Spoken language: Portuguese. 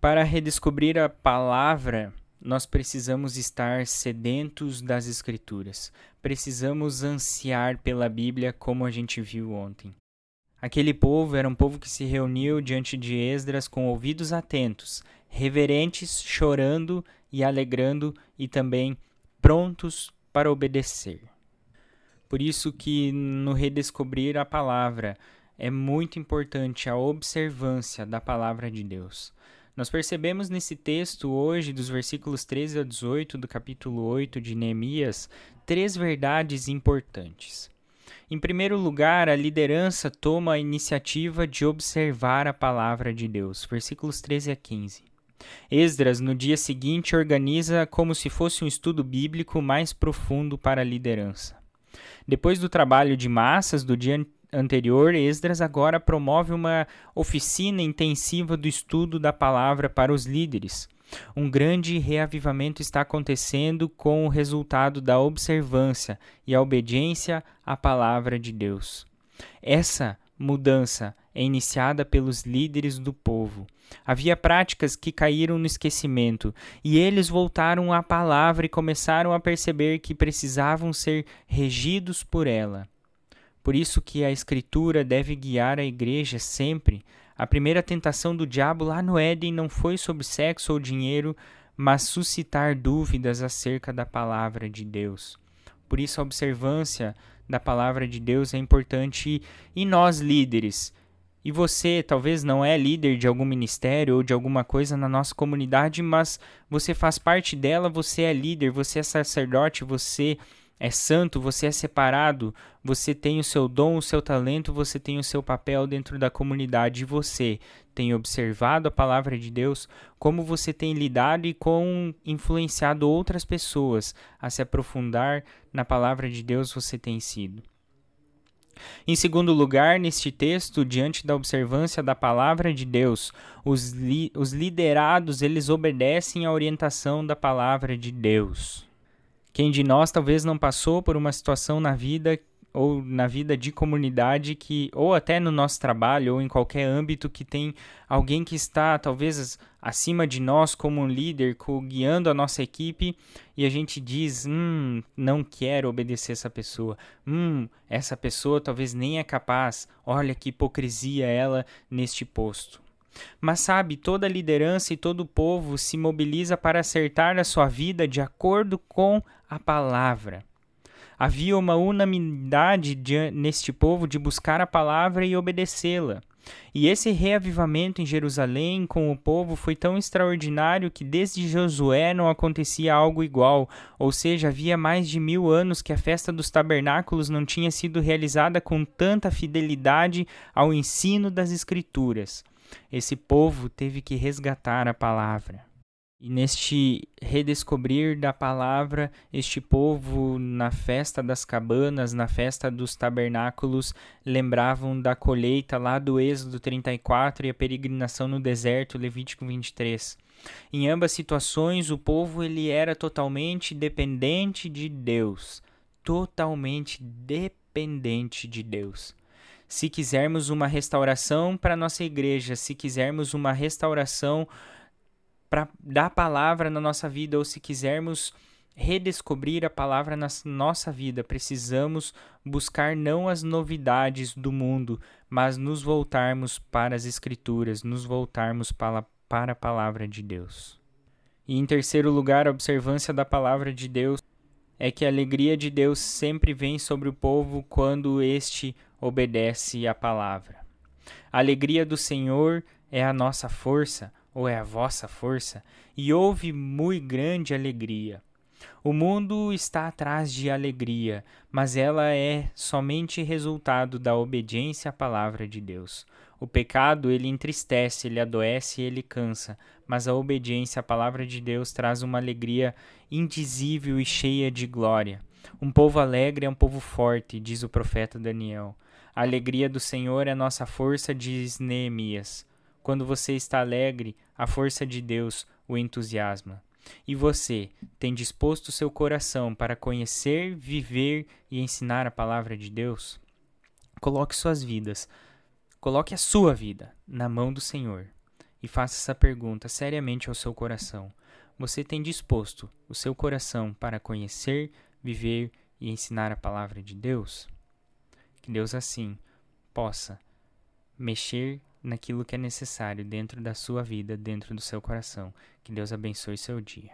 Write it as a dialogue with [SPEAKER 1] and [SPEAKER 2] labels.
[SPEAKER 1] Para redescobrir a palavra, nós precisamos estar sedentos das Escrituras. Precisamos ansiar pela Bíblia, como a gente viu ontem. Aquele povo era um povo que se reuniu diante de Esdras com ouvidos atentos, reverentes, chorando e alegrando e também prontos para obedecer. Por isso que no redescobrir a palavra é muito importante a observância da palavra de Deus. Nós percebemos nesse texto hoje, dos versículos 13 a 18 do capítulo 8 de Neemias, três verdades importantes. Em primeiro lugar, a liderança toma a iniciativa de observar a palavra de Deus, versículos 13 a 15. Esdras, no dia seguinte, organiza como se fosse um estudo bíblico mais profundo para a liderança. Depois do trabalho de massas do dia anterior, Esdras agora promove uma oficina intensiva do estudo da palavra para os líderes. Um grande reavivamento está acontecendo com o resultado da observância e a obediência à palavra de Deus. Essa mudança é iniciada pelos líderes do povo. Havia práticas que caíram no esquecimento, e eles voltaram à palavra e começaram a perceber que precisavam ser regidos por ela. Por isso que a escritura deve guiar a igreja sempre. A primeira tentação do diabo lá no Éden não foi sobre sexo ou dinheiro, mas suscitar dúvidas acerca da palavra de Deus. Por isso a observância da palavra de Deus é importante e nós líderes e você talvez não é líder de algum ministério ou de alguma coisa na nossa comunidade, mas você faz parte dela, você é líder, você é sacerdote, você é santo, você é separado, você tem o seu dom, o seu talento, você tem o seu papel dentro da comunidade e você tem observado a palavra de Deus, como você tem lidado e com influenciado outras pessoas a se aprofundar na palavra de Deus você tem sido. Em segundo lugar, neste texto, diante da observância da palavra de Deus, os, li os liderados eles obedecem à orientação da palavra de Deus. Quem de nós talvez não passou por uma situação na vida ou na vida de comunidade que ou até no nosso trabalho ou em qualquer âmbito que tem alguém que está talvez acima de nós como um líder, guiando a nossa equipe e a gente diz, hum, não quero obedecer essa pessoa, hum, essa pessoa talvez nem é capaz, olha que hipocrisia ela neste posto. Mas sabe, toda liderança e todo o povo se mobiliza para acertar a sua vida de acordo com a palavra. Havia uma unanimidade de, neste povo de buscar a palavra e obedecê-la. E esse reavivamento em Jerusalém com o povo foi tão extraordinário que desde Josué não acontecia algo igual, ou seja, havia mais de mil anos que a festa dos tabernáculos não tinha sido realizada com tanta fidelidade ao ensino das Escrituras. Esse povo teve que resgatar a palavra. E neste redescobrir da palavra, este povo, na festa das cabanas, na festa dos tabernáculos, lembravam da colheita lá do Êxodo 34 e a peregrinação no deserto, Levítico 23. Em ambas situações, o povo ele era totalmente dependente de Deus, totalmente dependente de Deus. Se quisermos uma restauração para nossa igreja, se quisermos uma restauração para dar palavra na nossa vida ou se quisermos redescobrir a palavra na nossa vida, precisamos buscar não as novidades do mundo, mas nos voltarmos para as Escrituras, nos voltarmos para, para a palavra de Deus. E em terceiro lugar, a observância da palavra de Deus é que a alegria de Deus sempre vem sobre o povo quando este obedece à palavra. A alegria do Senhor é a nossa força, ou é a vossa força, e houve muito grande alegria. O mundo está atrás de alegria, mas ela é somente resultado da obediência à palavra de Deus. O pecado ele entristece, ele adoece, ele cansa, mas a obediência à palavra de Deus traz uma alegria indizível e cheia de glória. Um povo alegre é um povo forte, diz o profeta Daniel. A alegria do Senhor é nossa força, diz Neemias. Quando você está alegre, a força de Deus o entusiasma. E você tem disposto seu coração para conhecer, viver e ensinar a palavra de Deus? Coloque suas vidas, coloque a sua vida na mão do Senhor e faça essa pergunta seriamente ao seu coração. Você tem disposto o seu coração para conhecer, viver e ensinar a palavra de Deus? Que Deus assim possa mexer naquilo que é necessário dentro da sua vida, dentro do seu coração. Que Deus abençoe seu dia.